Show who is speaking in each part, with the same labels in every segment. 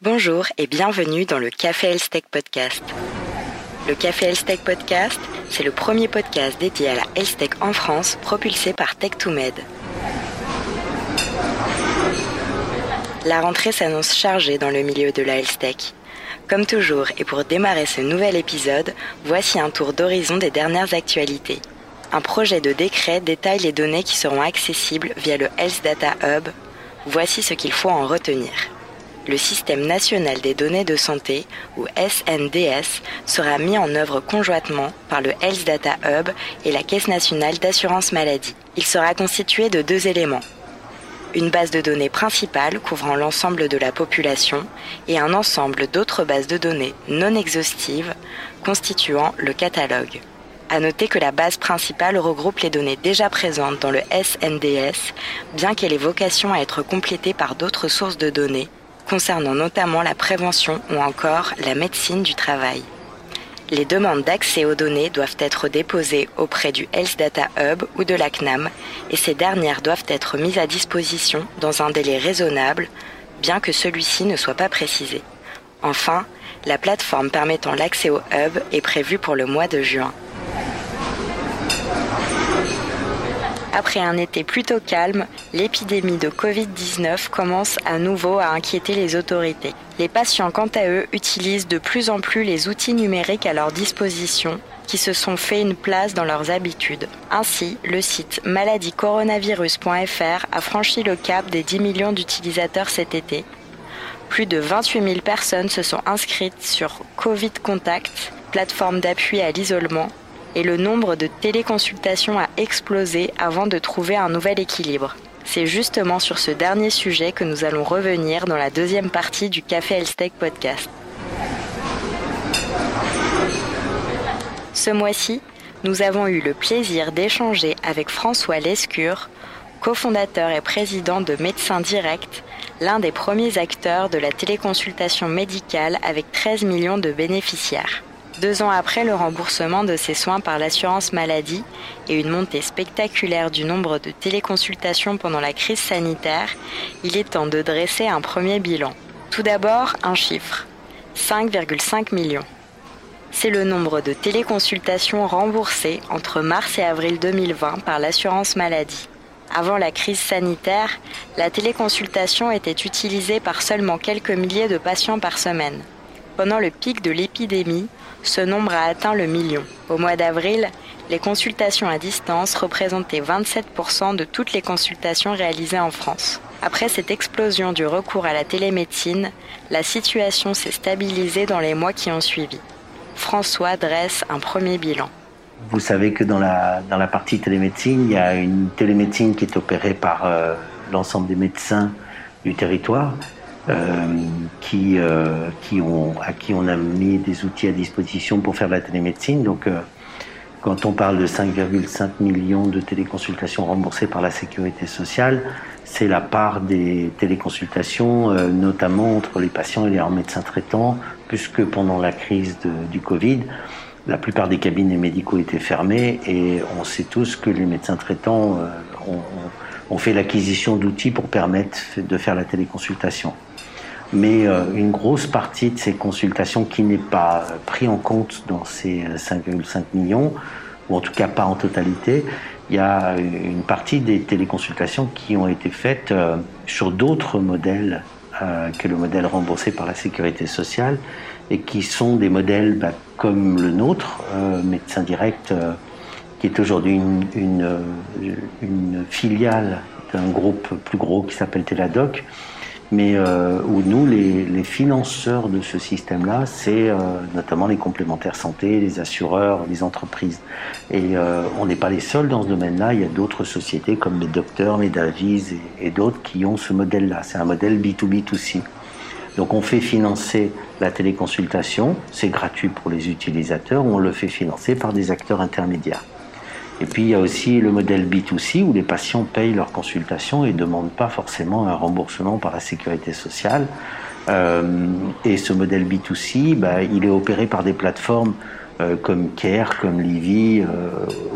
Speaker 1: Bonjour et bienvenue dans le Café Health Tech Podcast. Le Café Health Tech Podcast, c'est le premier podcast dédié à la Health Tech en France propulsé par Tech2Med. La rentrée s'annonce chargée dans le milieu de la Health Tech. Comme toujours et pour démarrer ce nouvel épisode, voici un tour d'horizon des dernières actualités. Un projet de décret détaille les données qui seront accessibles via le Health Data Hub. Voici ce qu'il faut en retenir. Le système national des données de santé, ou SNDS, sera mis en œuvre conjointement par le Health Data Hub et la Caisse nationale d'assurance maladie. Il sera constitué de deux éléments. Une base de données principale couvrant l'ensemble de la population et un ensemble d'autres bases de données non exhaustives constituant le catalogue. À noter que la base principale regroupe les données déjà présentes dans le SNDS, bien qu'elle ait vocation à être complétée par d'autres sources de données, concernant notamment la prévention ou encore la médecine du travail. Les demandes d'accès aux données doivent être déposées auprès du Health Data Hub ou de la CNAM et ces dernières doivent être mises à disposition dans un délai raisonnable, bien que celui-ci ne soit pas précisé. Enfin, la plateforme permettant l'accès au hub est prévue pour le mois de juin. Après un été plutôt calme, l'épidémie de Covid-19 commence à nouveau à inquiéter les autorités. Les patients, quant à eux, utilisent de plus en plus les outils numériques à leur disposition qui se sont fait une place dans leurs habitudes. Ainsi, le site maladiecoronavirus.fr a franchi le cap des 10 millions d'utilisateurs cet été. Plus de 28 000 personnes se sont inscrites sur Covid Contact, plateforme d'appui à l'isolement, et le nombre de téléconsultations a explosé avant de trouver un nouvel équilibre. C'est justement sur ce dernier sujet que nous allons revenir dans la deuxième partie du Café Elstech podcast. Ce mois-ci, nous avons eu le plaisir d'échanger avec François Lescure, cofondateur et président de Médecins Direct, l'un des premiers acteurs de la téléconsultation médicale avec 13 millions de bénéficiaires. Deux ans après le remboursement de ses soins par l'assurance maladie et une montée spectaculaire du nombre de téléconsultations pendant la crise sanitaire, il est temps de dresser un premier bilan. Tout d'abord, un chiffre. 5,5 millions. C'est le nombre de téléconsultations remboursées entre mars et avril 2020 par l'assurance maladie. Avant la crise sanitaire, la téléconsultation était utilisée par seulement quelques milliers de patients par semaine. Pendant le pic de l'épidémie, ce nombre a atteint le million. Au mois d'avril, les consultations à distance représentaient 27% de toutes les consultations réalisées en France. Après cette explosion du recours à la télémédecine, la situation s'est stabilisée dans les mois qui ont suivi. François dresse un premier bilan.
Speaker 2: Vous savez que dans la, dans la partie télémédecine, il y a une télémédecine qui est opérée par euh, l'ensemble des médecins du territoire euh, qui ont, à qui on a mis des outils à disposition pour faire la télémédecine. Donc, euh, quand on parle de 5,5 millions de téléconsultations remboursées par la sécurité sociale, c'est la part des téléconsultations, notamment entre les patients et leurs médecins traitants, puisque pendant la crise du Covid, la plupart des cabinets médicaux étaient fermés et on sait tous que les médecins traitants ont fait l'acquisition d'outils pour permettre de faire la téléconsultation mais euh, une grosse partie de ces consultations qui n'est pas pris en compte dans ces 5,5 euh, millions, ou en tout cas pas en totalité, il y a une partie des téléconsultations qui ont été faites euh, sur d'autres modèles que le modèle remboursé par la sécurité sociale et qui sont des modèles bah, comme le nôtre, Médecin Direct, qui est aujourd'hui une, une, une, filiale d'un groupe plus gros qui s'appelle Teladoc mais euh, où nous, les, les, financeurs de ce système-là, c'est euh, notamment les complémentaires santé, les assureurs, les entreprises. Et euh, on n'est pas les seuls dans ce domaine-là. Il y a d'autres sociétés comme les docteurs, les Davies et, et d'autres qui ont ce modèle-là. C'est un modèle B2B2C. Donc on fait financer la téléconsultation, c'est gratuit pour les utilisateurs, on le fait financer par des acteurs intermédiaires. Et puis il y a aussi le modèle B2C où les patients payent leur consultation et ne demandent pas forcément un remboursement par la sécurité sociale. Euh, et ce modèle B2C, bah, il est opéré par des plateformes euh, comme Care, comme Livy euh,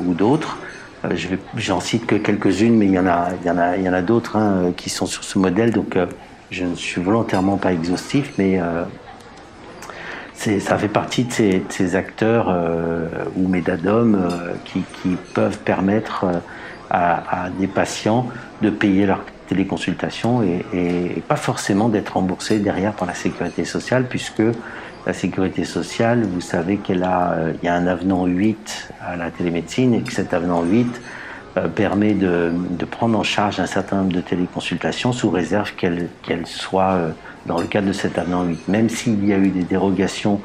Speaker 2: ou d'autres. Euh, j'en cite que quelques-unes, mais il y en a, a, a d'autres hein, qui sont sur ce modèle. Donc je ne suis volontairement pas exhaustif, mais ça fait partie de ces, acteurs ou médadom qui, peuvent permettre à, des patients de payer leur téléconsultation et, pas forcément d'être remboursés derrière par la sécurité sociale, puisque la sécurité sociale, vous savez qu'il a, euh, il y a un avenant 8 à la télémédecine et que cet avenant 8 euh, permet de, prendre en charge un certain nombre de téléconsultations sous réserve qu'elles qu'elles soient euh, dans le cadre de cet avenant 8. Même s'il y a eu des dérogations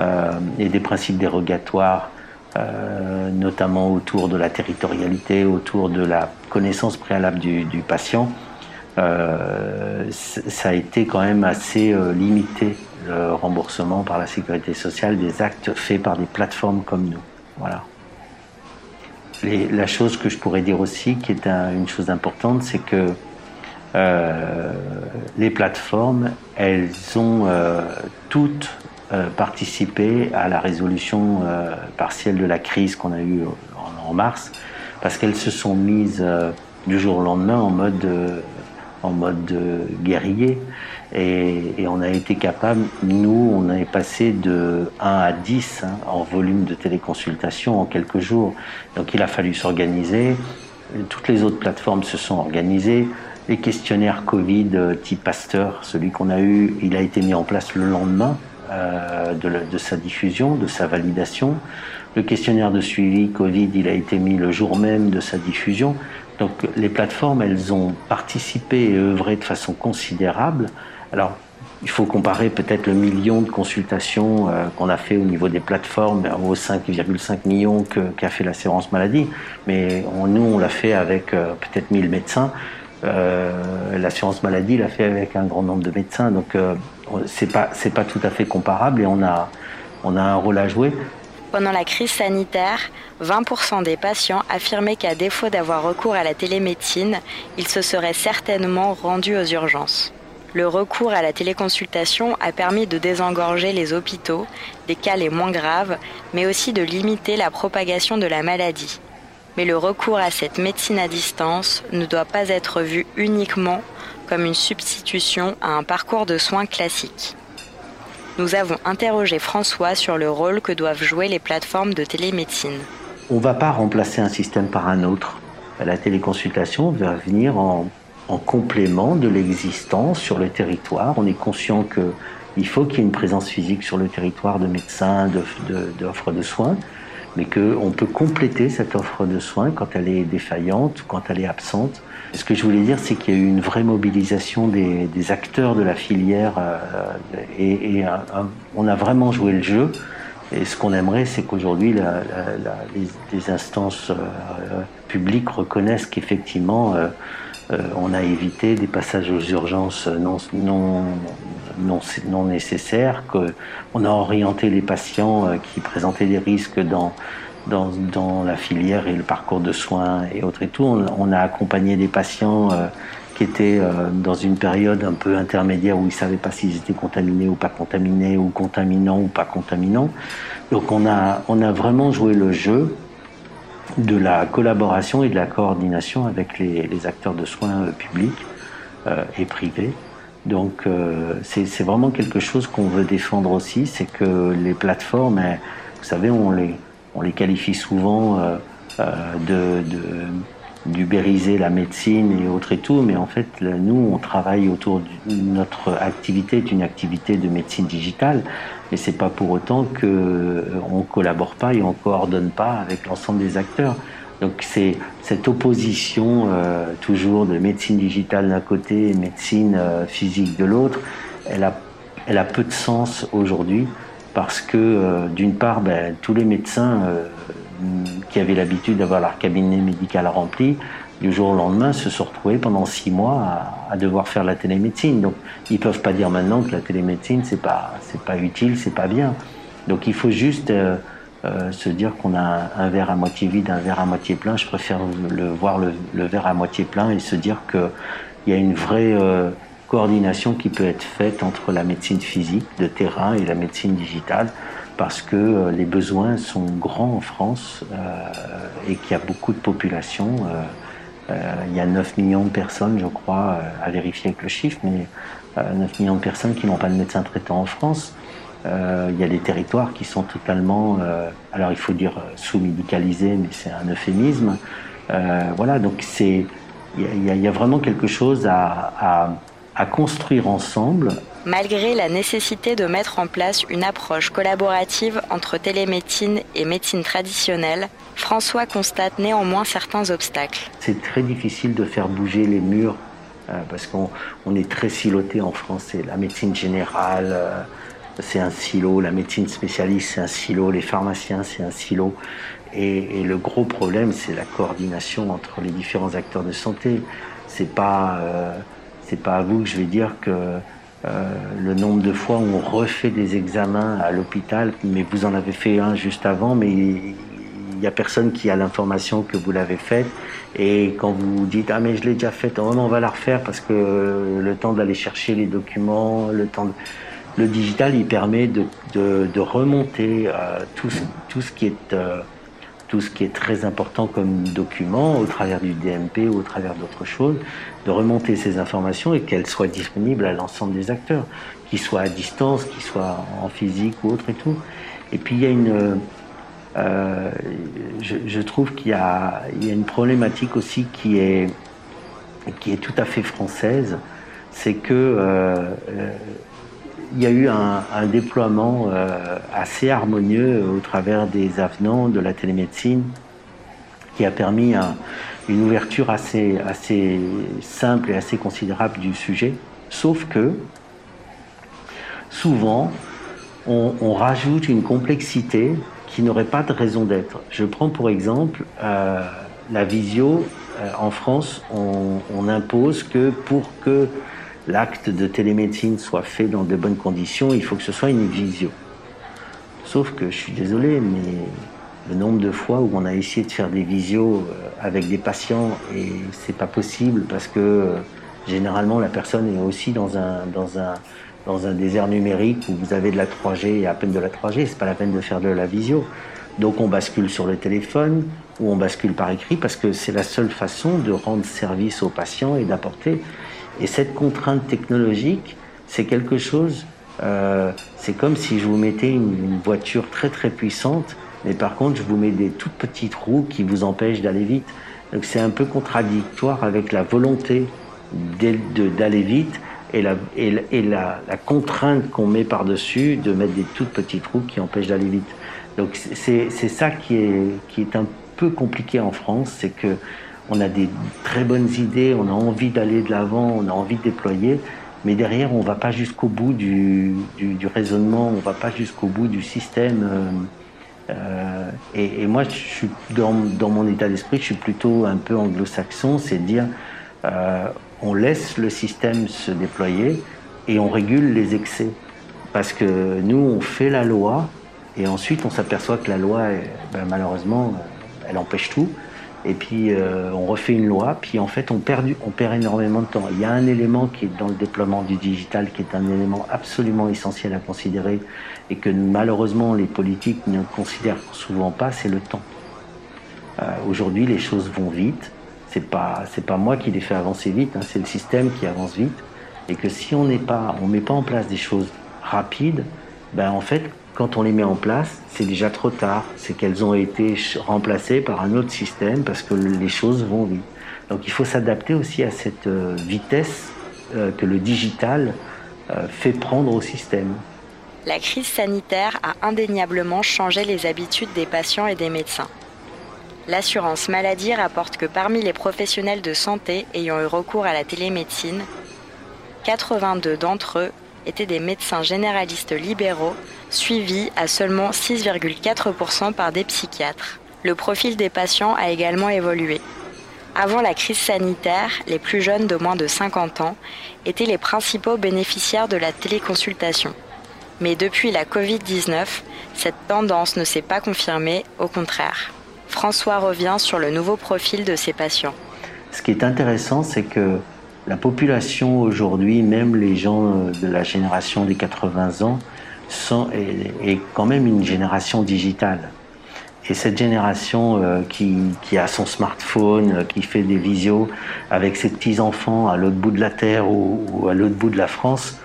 Speaker 2: euh, et des principes dérogatoires, euh, notamment autour de la territorialité, autour de la connaissance préalable du, patient, euh, ça a été quand même assez limité le remboursement par la sécurité sociale des actes faits par des plateformes comme nous. Voilà. la chose que je pourrais dire aussi, qui est une chose importante, c'est que les plateformes, elles ont euh, toutes euh, participé à la résolution partielle de la crise qu'on a eue en, mars, parce qu'elles se sont mises du jour au lendemain en mode, en mode guerrier. Et, et, on a été capable, nous, on est passé de 1 à 10 hein, en volume de téléconsultation en quelques jours. Donc il a fallu s'organiser. Toutes les autres plateformes se sont organisées. Les questionnaires Covid euh, type Pasteur, celui qu'on a eu, il a été mis en place le lendemain euh, de, sa diffusion, de sa validation. Le questionnaire de suivi Covid, il a été mis le jour même de sa diffusion. Donc les plateformes, elles ont participé et œuvré de façon considérable alors, il faut comparer peut-être le million de consultations euh, qu'on a fait au niveau des plateformes aux 5,5 millions qu'a fait l'assurance maladie. Mais nous, on l'a fait avec peut-être 1000 médecins. Euh, l'assurance maladie l'a fait avec un grand nombre de médecins. Donc, c'est pas, c'est pas tout à fait comparable et on a, on a un rôle à jouer.
Speaker 1: Pendant la crise sanitaire, 20% des patients affirmaient qu'à défaut d'avoir recours à la télémédecine, ils se seraient certainement rendus aux urgences. Le recours à la téléconsultation a permis de désengorger les hôpitaux des cas les moins graves, mais aussi de limiter la propagation de la maladie. Mais le recours à cette médecine à distance ne doit pas être vu uniquement comme une substitution à un parcours de soins classique. Nous avons interrogé François sur le rôle que doivent jouer les plateformes de télémédecine.
Speaker 2: On ne va pas remplacer un système par un autre. La téléconsultation va venir en en complément de l'existence sur le territoire. On est conscient qu'il faut qu'il y ait une présence physique sur le territoire de médecins, d'offres de, de, soins, mais qu'on peut compléter cette offre de soins quand elle est défaillante, quand elle est absente. Ce que je voulais dire, c'est qu'il y a eu une vraie mobilisation des, acteurs de la filière euh, et, on a vraiment joué le jeu. Et ce qu'on aimerait, c'est qu'aujourd'hui, les, instances euh, publiques reconnaissent qu'effectivement, euh, on a évité des passages aux urgences non, non, non nécessaires, qu'on a orienté les patients euh, qui présentaient des risques dans, dans, la filière et le parcours de soins et autres et tout. On, a accompagné des patients euh, qui étaient dans une période un peu intermédiaire où ils ne savaient pas s'ils étaient contaminés ou pas contaminés, ou contaminants ou pas contaminants. Donc on a, on a vraiment joué le jeu de la collaboration et de la coordination avec les, acteurs de soins euh, publics euh, et privés. Donc euh, c'est vraiment quelque chose qu'on veut défendre aussi, c'est que les plateformes, vous savez, on les, on les qualifie souvent de, de d'ubériser la médecine et autres et tout, mais en fait, nous, on travaille autour de notre activité est une activité de médecine digitale, mais c'est pas pour autant que euh, on collabore pas et on coordonne pas avec l'ensemble des acteurs. Donc c'est cette opposition euh, toujours de médecine digitale d'un côté et médecine euh, physique de l'autre, elle a, peu de sens aujourd'hui parce que d'une part, ben, tous les médecins qui avaient l'habitude d'avoir leur cabinet médical rempli, du jour au lendemain, se sont retrouvés pendant six mois à, devoir faire la télémédecine. Donc, ils peuvent pas dire maintenant que la télémédecine c'est pas c'est pas utile, c'est pas bien. Donc, il faut juste euh, se dire qu'on a un, verre à moitié vide, un verre à moitié plein. Je préfère le, voir le, verre à moitié plein et se dire que il y a une vraie euh, coordination qui peut être faite entre la médecine physique de terrain et la médecine digitale parce que euh, les besoins sont grands en France et qu'il y a beaucoup de population. Il y a 9 millions de personnes, je crois, à vérifier avec le chiffre, mais 9 millions de personnes qui n'ont pas de médecin traitant en France. Il y a des territoires qui sont totalement, alors il faut dire sous-médicalisés, mais c'est un euphémisme. voilà, donc c'est, il y, a vraiment quelque chose à à construire ensemble.
Speaker 1: Malgré la nécessité de mettre en place une approche collaborative entre télémédecine et médecine traditionnelle, François constate néanmoins certains obstacles.
Speaker 2: C'est très difficile de faire bouger les murs euh, parce qu'on est très siloté en français. La médecine générale, euh, c'est un silo, la médecine spécialiste, c'est un silo, les pharmaciens, c'est un silo. Et, le gros problème, c'est la coordination entre les différents acteurs de santé. C'est pas euh, c'est pas à vous que je vais dire que euh, le nombre de fois où on refait des examens à l'hôpital, mais vous en avez fait un juste avant, mais il n'y a personne qui a l'information que vous l'avez faite. Et quand vous dites ah mais je l'ai déjà faite, oh, on va la refaire parce que le temps d'aller chercher les documents, le temps le digital, il permet de, remonter tout, ce qui est très important comme document au travers du DMP ou au travers d'autres choses, de remonter ces informations et qu'elles soient disponibles à l'ensemble des acteurs, qu'ils soient à distance, qu'ils soient en physique ou autre et tout. Et puis il y a une, euh, je, trouve qu'il y, a, une problématique aussi qui est, qui est tout à fait française, c'est que euh, euh, il y a eu un, déploiement euh, assez harmonieux au travers des avenants de la télémédecine qui a permis une ouverture assez, simple et assez considérable du sujet. Sauf que souvent, on, rajoute une complexité qui n'aurait pas de raison d'être. Je prends pour exemple euh, la visio. Euh, en France, on impose que pour que l'acte de télémédecine soit fait dans de bonnes conditions, il faut que ce soit une visio. Sauf que je suis désolé, mais le nombre de fois où on a essayé de faire des visios euh, avec des patients et c'est pas possible parce que euh, généralement la personne est aussi dans un, dans un, dans un désert numérique où vous avez de la 3G et à peine de la 3G, c'est pas la peine de faire de la visio. Donc on bascule sur le téléphone ou on bascule par écrit parce que c'est la seule façon de rendre service aux patients et d'apporter et cette contrainte technologique, c'est quelque chose, euh, c'est comme si je vous mettais une, voiture très très puissante, mais par contre je vous mets des toutes petites roues qui vous empêchent d'aller vite. Donc c'est un peu contradictoire avec la volonté d'aller vite et la, contrainte qu'on met par-dessus de mettre des toutes petites roues qui empêchent d'aller vite. Donc c'est ça qui est, qui est un peu compliqué en France, c'est que on a des très bonnes idées, on a envie d'aller de l'avant, on a envie de déployer, mais derrière, on ne va pas jusqu'au bout du, raisonnement, on ne va pas jusqu'au bout du système. Euh, euh, et, moi, je suis dans, mon état d'esprit, je suis plutôt un peu anglo-saxon, c'est de dire euh, on laisse le système se déployer et on régule les excès. Parce que nous, on fait la loi et ensuite on s'aperçoit que la loi, ben, malheureusement, elle empêche tout et puis euh, on refait une loi, puis en fait on perd, on perd énormément de temps. Il y a un élément qui est dans le déploiement du digital qui est un élément absolument essentiel à considérer et que malheureusement les politiques ne considèrent souvent pas, c'est le temps. Euh, Aujourd'hui les choses vont vite, c'est pas pas moi qui les fais avancer vite, hein, c'est le système qui avance vite et que si on n'est pas on met pas en place des choses rapides, ben en fait quand on les met en place, c'est déjà trop tard. C'est qu'elles ont été remplacées par un autre système parce que les choses vont vite. Donc il faut s'adapter aussi à cette euh, vitesse euh, que le digital euh, fait prendre au système.
Speaker 1: La crise sanitaire a indéniablement changé les habitudes des patients et des médecins. L'assurance maladie rapporte que parmi les professionnels de santé ayant eu recours à la télémédecine, 82 d'entre eux étaient des médecins généralistes libéraux, suivis à seulement 6,4% par des psychiatres. Le profil des patients a également évolué. Avant la crise sanitaire, les plus jeunes de moins de 50 ans étaient les principaux bénéficiaires de la téléconsultation. Mais depuis la Covid-19, cette tendance ne s'est pas confirmée, au contraire. François revient sur le nouveau profil de ces patients.
Speaker 2: Ce qui est intéressant, c'est que la population aujourd'hui, même les gens euh, de la génération des 80 ans, sont, est, quand même une génération digitale. Et cette génération euh, qui, qui, a son smartphone, euh, qui fait des visios avec ses petits-enfants à l'autre bout de la Terre ou, à l'autre bout de la France,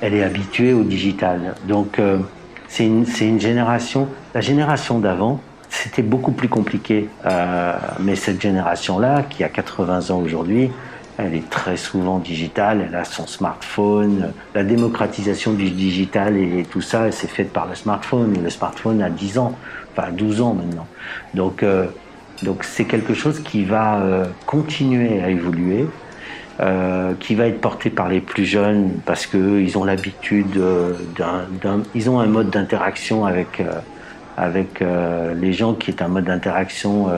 Speaker 2: elle est habituée au digital. Donc euh, c'est une, une, génération, la génération d'avant, c'était beaucoup plus compliqué. mais cette génération-là, qui a 80 ans aujourd'hui, elle est très souvent digitale, elle a son smartphone. La démocratisation du digital et tout ça, c'est fait par le smartphone. Le smartphone a 10 ans, enfin 12 ans maintenant. Donc, euh, donc c'est quelque chose qui va euh, continuer à évoluer, euh, qui va être porté par les plus jeunes parce qu'ils ont l'habitude d'un, ils ont un mode d'interaction avec avec les gens qui est un mode d'interaction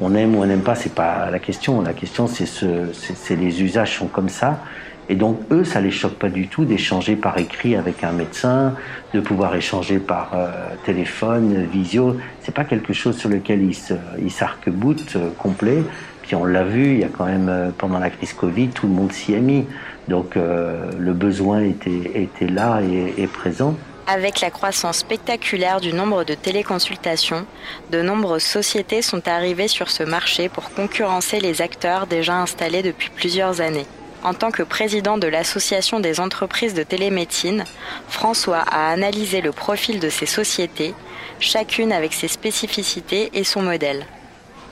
Speaker 2: on aime ou on n'aime pas, c'est pas la question. La question, c'est ce, c'est les usages sont comme ça. Et donc eux, ça les choque pas du tout d'échanger par écrit avec un médecin, de pouvoir échanger par euh, téléphone, visio. C'est pas quelque chose sur lequel ils s'arc-boutent euh, complet. Puis on l'a vu, il y a quand même euh, pendant la crise Covid, tout le monde s'y est mis. Donc le besoin était, était là et, et présent.
Speaker 1: Avec la croissance spectaculaire du nombre de téléconsultations, de nombreuses sociétés sont arrivées sur ce marché pour concurrencer les acteurs déjà installés depuis plusieurs années. En tant que président de l'Association des entreprises de télémédecine, François a analysé le profil de ces sociétés, chacune avec ses spécificités et son modèle.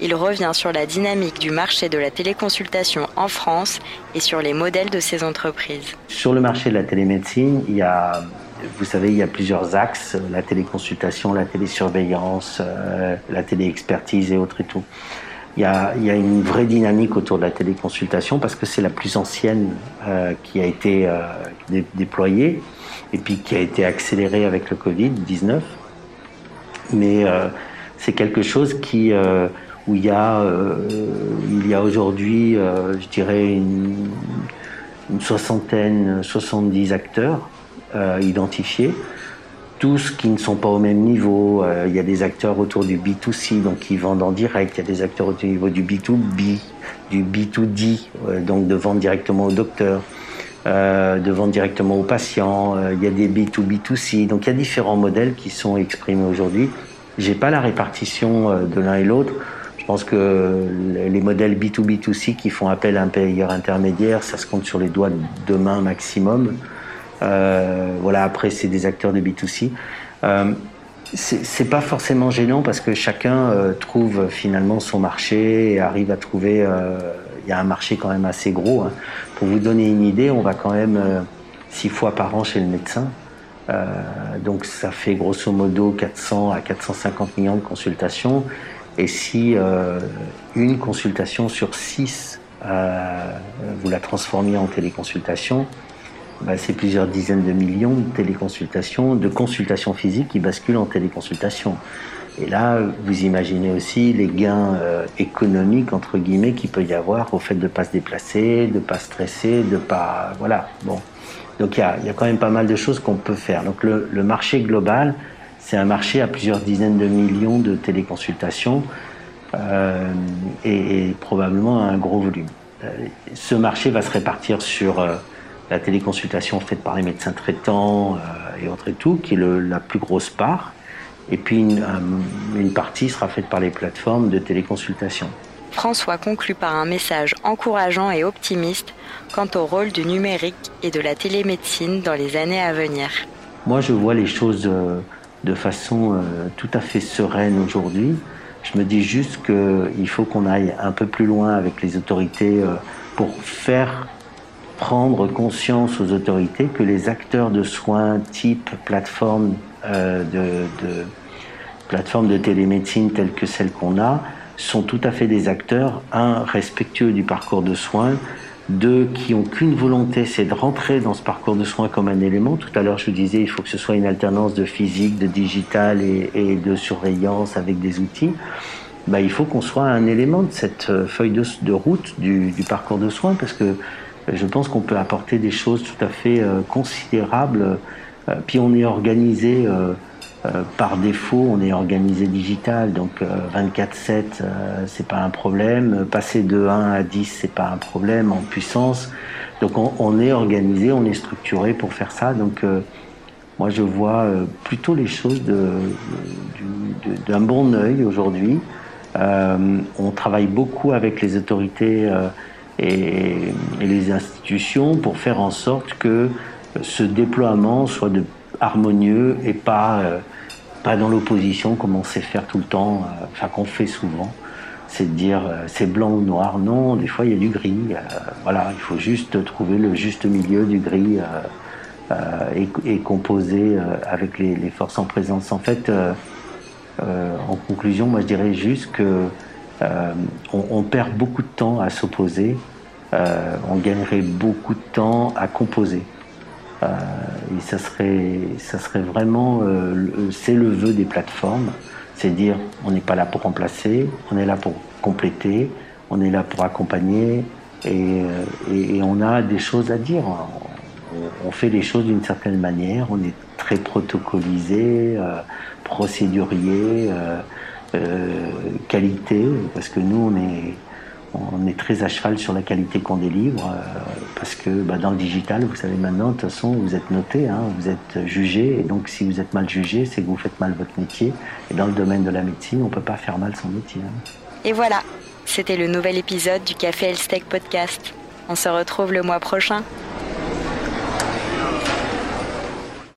Speaker 1: Il revient sur la dynamique du marché de la téléconsultation en France et sur les modèles de ces entreprises.
Speaker 2: Sur le marché de la télémédecine, il y a vous savez, il y a plusieurs axes, la téléconsultation, la télésurveillance, euh, la téléexpertise et autres et tout. Il y, a, une vraie dynamique autour de la téléconsultation parce que c'est la plus ancienne euh, qui a été euh, déployée et puis qui a été accélérée avec le Covid-19. Mais euh, c'est quelque chose euh, où il y a, il y a aujourd'hui, je dirais, une, une soixantaine, 70 acteurs euh, identifiés, tous qui ne sont pas au même niveau. Euh, il y a des acteurs autour du B2C, donc qui vendent en direct. Il y a des acteurs au niveau du B2B, du B2D, euh, donc de vendre directement au docteur. Euh, de vendre directement aux patients, il y a des B2B2C, donc il y a différents modèles qui sont exprimés aujourd'hui. J'ai pas la répartition de l'un et l'autre. Je pense que les modèles B2B2C qui font appel à un payeur intermédiaire, ça se compte sur les doigts de main maximum. Euh, voilà, après, c'est des acteurs de B2C. Euh, c'est pas forcément gênant parce que chacun euh, trouve finalement son marché et arrive à trouver. Il y a un marché quand même assez gros. Hein. Pour vous donner une idée, on va quand même six fois par an chez le médecin. Donc ça fait grosso modo 400 à 450 millions de consultations. Et si une consultation sur six, vous la transformiez en téléconsultation, bah, c'est plusieurs dizaines de millions de téléconsultations, de consultations physiques qui basculent en téléconsultation. Et là, vous imaginez aussi les gains euh, économiques entre guillemets qu'il peut y avoir au fait de pas se déplacer, de pas stresser, de pas voilà. Bon, donc il y a, quand même pas mal de choses qu'on peut faire. Donc le, marché global, c'est un marché à plusieurs dizaines de millions de téléconsultations euh, et, et, probablement un gros volume. Euh, ce marché va se répartir sur la téléconsultation faite par les médecins traitants euh, et autres et tout, qui est le, la plus grosse part. Et puis une, une partie sera faite par les plateformes de téléconsultation.
Speaker 1: François conclut par un message encourageant et optimiste quant au rôle du numérique et de la télémédecine dans les années à venir.
Speaker 2: Moi, je vois les choses euh, de façon euh, tout à fait sereine aujourd'hui. Je me dis juste qu'il faut qu'on aille un peu plus loin avec les autorités pour faire prendre conscience aux autorités que les acteurs de soins type plateforme euh, de, plateforme de télémédecine telle que celle qu'on a sont tout à fait des acteurs, un, respectueux du parcours de soins, deux, qui ont qu'une volonté, c'est de rentrer dans ce parcours de soins comme un élément. Tout à l'heure, je vous disais, il faut que ce soit une alternance de physique, de digital et, de surveillance avec des outils. Bah, il faut qu'on soit un élément de cette euh, feuille de, de route du, du parcours de soins parce que je pense qu'on peut apporter des choses tout à fait euh, considérables. Euh, puis on est organisé euh, par défaut, on est organisé digital, donc 24/7, c'est pas un problème. Passer de 1 à 10, c'est pas un problème en puissance. Donc on, on, est organisé, on est structuré pour faire ça. Donc Moi, je vois plutôt les choses d'un bon œil aujourd'hui. on travaille beaucoup avec les autorités et, les institutions pour faire en sorte que ce déploiement soit harmonieux et pas, pas dans l'opposition comme on sait faire tout le temps, enfin qu'on fait souvent c'est de dire euh, c'est blanc ou noir. Non, des fois il y a du gris. Euh, voilà, il faut juste trouver le juste milieu du gris euh, et, composer avec les, forces en présence. En fait, en conclusion, moi je dirais juste que on, perd beaucoup de temps à s'opposer. on gagnerait beaucoup de temps à composer. et ça serait, ça serait vraiment, c'est le vœu des plateformes. C'est dire, on n'est pas là pour remplacer, on est là pour compléter, on est là pour accompagner et, euh, on a des choses à dire. On, fait les choses d'une certaine manière, on est très protocolisé, euh, procédurier, euh, qualité, parce que nous, on est on est très à cheval sur la qualité qu'on délivre euh, parce que bah, dans le digital, vous savez maintenant, de toute façon, vous êtes noté, hein, vous êtes jugé, et donc si vous êtes mal jugé, c'est que vous faites mal votre métier. Et dans le domaine de la médecine, on ne peut pas faire mal son métier. Hein.
Speaker 1: Et voilà, c'était le nouvel épisode du Café Elstech Podcast. On se retrouve le mois prochain.